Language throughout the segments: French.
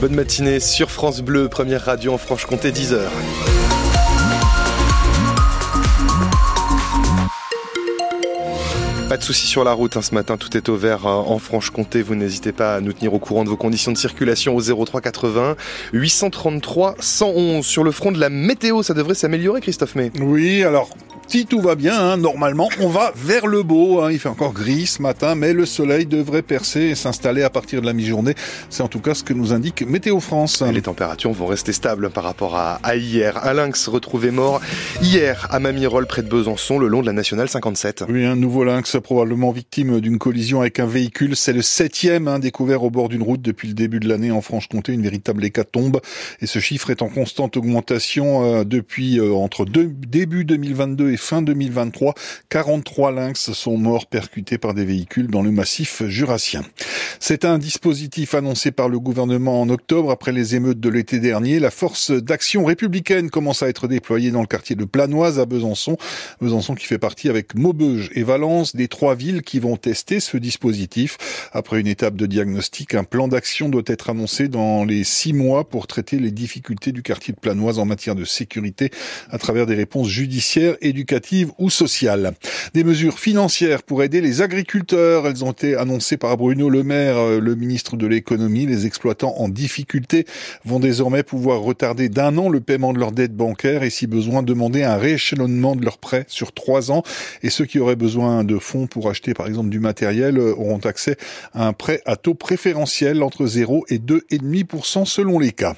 Bonne matinée sur France Bleu, première radio en Franche-Comté, 10h. Pas de soucis sur la route hein, ce matin, tout est au vert euh, en Franche-Comté. Vous n'hésitez pas à nous tenir au courant de vos conditions de circulation au 03 80 833 111. Sur le front de la météo, ça devrait s'améliorer, Christophe May. Oui, alors si tout va bien, hein, normalement, on va vers le beau. Hein. Il fait encore gris ce matin, mais le soleil devrait percer et s'installer à partir de la mi-journée. C'est en tout cas ce que nous indique Météo France. Et les températures vont rester stables par rapport à, hier. Un lynx retrouvé mort hier à Mamirol, près de Besançon, le long de la nationale 57. Oui, un nouveau lynx probablement victime d'une collision avec un véhicule. C'est le septième hein, découvert au bord d'une route depuis le début de l'année en Franche-Comté. Une véritable hécatombe. Et ce chiffre est en constante augmentation euh, depuis euh, entre début 2022 et fin 2023, 43 lynx sont morts percutés par des véhicules dans le massif jurassien. C'est un dispositif annoncé par le gouvernement en octobre après les émeutes de l'été dernier. La force d'action républicaine commence à être déployée dans le quartier de Planoise à Besançon. Besançon qui fait partie avec Maubeuge et Valence des trois villes qui vont tester ce dispositif. Après une étape de diagnostic, un plan d'action doit être annoncé dans les six mois pour traiter les difficultés du quartier de Planoise en matière de sécurité à travers des réponses judiciaires, éducatives ou sociales. Des mesures financières pour aider les agriculteurs. Elles ont été annoncées par Bruno Le euh, le ministre de l'économie, les exploitants en difficulté vont désormais pouvoir retarder d'un an le paiement de leurs dettes bancaires et si besoin demander un rééchelonnement de leurs prêts sur trois ans. Et ceux qui auraient besoin de fonds pour acheter par exemple du matériel euh, auront accès à un prêt à taux préférentiel entre 0 et 2,5% selon les cas.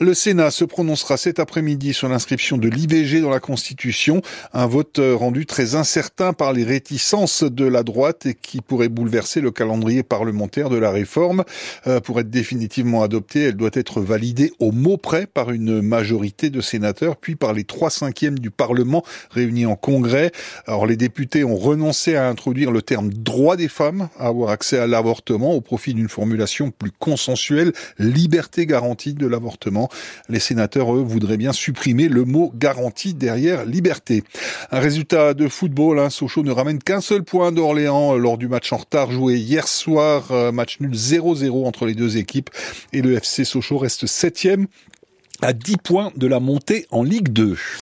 Le Sénat se prononcera cet après-midi sur l'inscription de l'IVG dans la Constitution, un vote euh, rendu très incertain par les réticences de la droite et qui pourrait bouleverser le calendrier parlementaire de la réforme. Euh, pour être définitivement adoptée, elle doit être validée au mot près par une majorité de sénateurs, puis par les trois cinquièmes du Parlement réunis en congrès. Alors les députés ont renoncé à introduire le terme droit des femmes à avoir accès à l'avortement au profit d'une formulation plus consensuelle, liberté garantie de l'avortement. Les sénateurs, eux, voudraient bien supprimer le mot garantie derrière liberté. Un résultat de football, hein, Sochaux ne ramène qu'un seul point d'Orléans lors du match en retard joué hier soir euh, match nul 0-0 entre les deux équipes et le FC Sochaux reste septième à 10 points de la montée en Ligue 2.